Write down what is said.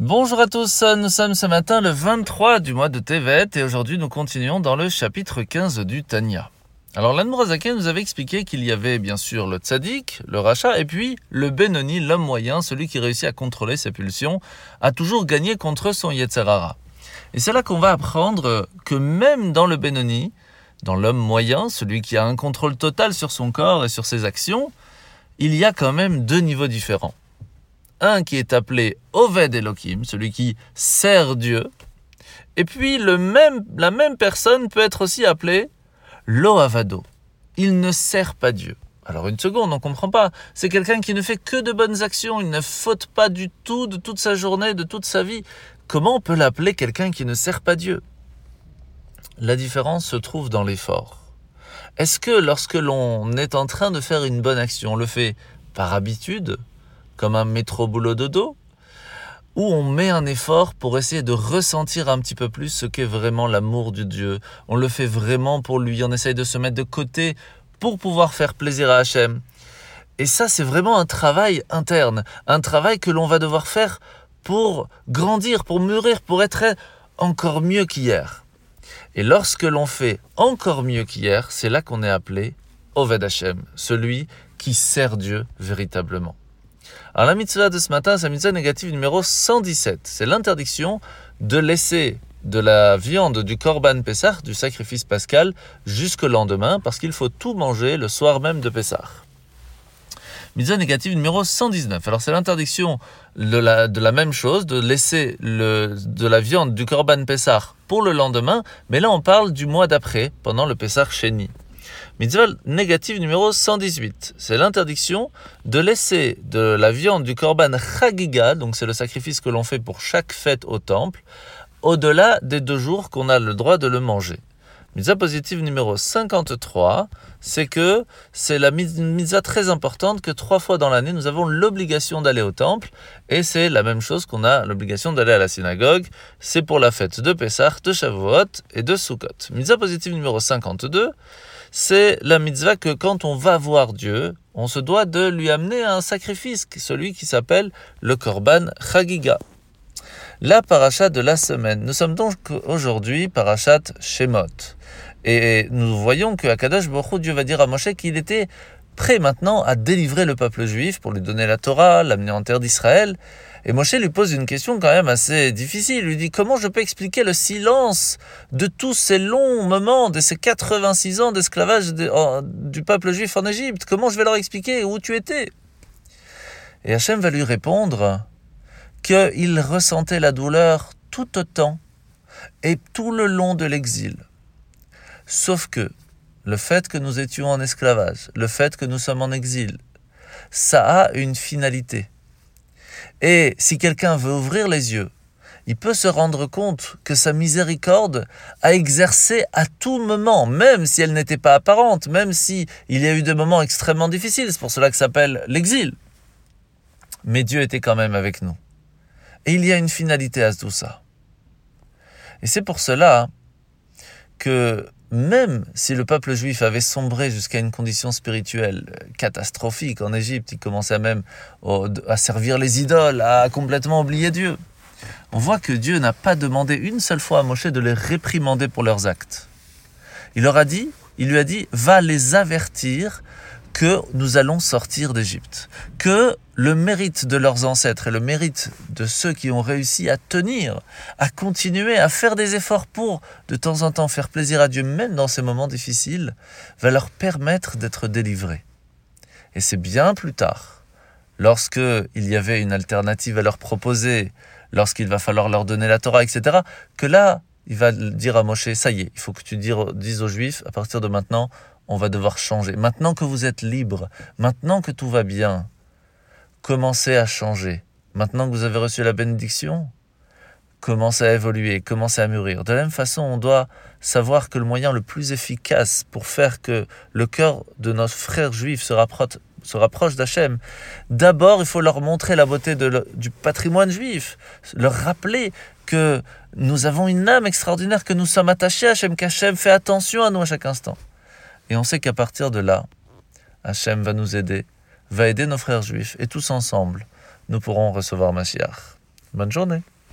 Bonjour à tous, nous sommes ce matin le 23 du mois de Tevet et aujourd'hui nous continuons dans le chapitre 15 du Tanya. Alors l'Anmurazake nous avait expliqué qu'il y avait bien sûr le tzaddik, le rachat, et puis le Benoni, l'homme moyen, celui qui réussit à contrôler ses pulsions, a toujours gagné contre son Yetzerara. Et c'est là qu'on va apprendre que même dans le Benoni, dans l'homme moyen, celui qui a un contrôle total sur son corps et sur ses actions, il y a quand même deux niveaux différents un qui est appelé Oved Elohim, celui qui sert Dieu, et puis le même, la même personne peut être aussi appelée Loavado. Il ne sert pas Dieu. Alors une seconde, on ne comprend pas. C'est quelqu'un qui ne fait que de bonnes actions, il ne faute pas du tout de toute sa journée, de toute sa vie. Comment on peut l'appeler quelqu'un qui ne sert pas Dieu? La différence se trouve dans l'effort. Est-ce que lorsque l'on est en train de faire une bonne action, on le fait par habitude, comme un métro boulot dodo, où on met un effort pour essayer de ressentir un petit peu plus ce qu'est vraiment l'amour du Dieu. On le fait vraiment pour lui, on essaye de se mettre de côté pour pouvoir faire plaisir à Hachem. Et ça, c'est vraiment un travail interne, un travail que l'on va devoir faire pour grandir, pour mûrir, pour être encore mieux qu'hier. Et lorsque l'on fait encore mieux qu'hier, c'est là qu'on est appelé Oved Hachem, celui qui sert Dieu véritablement. Alors la mitzvah de ce matin, c'est la mitzvah négative numéro 117. C'est l'interdiction de laisser de la viande du korban Pessah, du sacrifice pascal, jusqu'au lendemain, parce qu'il faut tout manger le soir même de Pessah. Mitzvah négative numéro 119. Alors c'est l'interdiction de la, de la, même chose, de laisser le, de la viande du korban Pessah pour le lendemain, mais là on parle du mois d'après, pendant le Pessah Sheni. Mitzvah négative numéro 118. C'est l'interdiction de laisser de la viande du korban chagiga, donc c'est le sacrifice que l'on fait pour chaque fête au temple, au-delà des deux jours qu'on a le droit de le manger. Mitzvah positive numéro 53, c'est que c'est la mitzvah très importante que trois fois dans l'année nous avons l'obligation d'aller au temple et c'est la même chose qu'on a l'obligation d'aller à la synagogue. C'est pour la fête de Pessah, de Shavuot et de Sukkot. Mitzvah positive numéro 52, c'est la mitzvah que quand on va voir Dieu, on se doit de lui amener un sacrifice, celui qui s'appelle le Korban Chagiga. La parachat de la semaine. Nous sommes donc aujourd'hui parachat Shemot. Et nous voyons que Akadash Baruch Dieu va dire à Moshe qu'il était prêt maintenant à délivrer le peuple juif pour lui donner la Torah, l'amener en terre d'Israël. Et Moshe lui pose une question quand même assez difficile. Il lui dit comment je peux expliquer le silence de tous ces longs moments, de ces 86 ans d'esclavage du peuple juif en Égypte? Comment je vais leur expliquer où tu étais? Et Hachem va lui répondre qu'il ressentait la douleur tout autant et tout le long de l'exil. Sauf que le fait que nous étions en esclavage, le fait que nous sommes en exil, ça a une finalité. Et si quelqu'un veut ouvrir les yeux, il peut se rendre compte que sa miséricorde a exercé à tout moment, même si elle n'était pas apparente, même si il y a eu des moments extrêmement difficiles, c'est pour cela que s'appelle l'exil. Mais Dieu était quand même avec nous. Et il y a une finalité à tout ça. Et c'est pour cela que même si le peuple juif avait sombré jusqu'à une condition spirituelle catastrophique en Égypte, il commençait même à servir les idoles, à complètement oublier Dieu. On voit que Dieu n'a pas demandé une seule fois à Moshe de les réprimander pour leurs actes. Il leur a dit, il lui a dit, va les avertir que nous allons sortir d'Égypte, que le mérite de leurs ancêtres et le mérite de ceux qui ont réussi à tenir, à continuer, à faire des efforts pour de temps en temps faire plaisir à Dieu, même dans ces moments difficiles, va leur permettre d'être délivrés. Et c'est bien plus tard, lorsque il y avait une alternative à leur proposer, lorsqu'il va falloir leur donner la Torah, etc., que là, il va dire à Moshe, ça y est, il faut que tu dises aux Juifs, à partir de maintenant, on va devoir changer. Maintenant que vous êtes libre, maintenant que tout va bien, commencez à changer. Maintenant que vous avez reçu la bénédiction, commencez à évoluer, commencez à mûrir. De la même façon, on doit savoir que le moyen le plus efficace pour faire que le cœur de nos frères juifs se rapproche, se d'Hachem, d'abord il faut leur montrer la beauté du patrimoine juif, leur rappeler que nous avons une âme extraordinaire, que nous sommes attachés à Hachem, qu'Hachem fait attention à nous à chaque instant. Et on sait qu'à partir de là, Hachem va nous aider, va aider nos frères juifs, et tous ensemble, nous pourrons recevoir Mashiach. Bonne journée.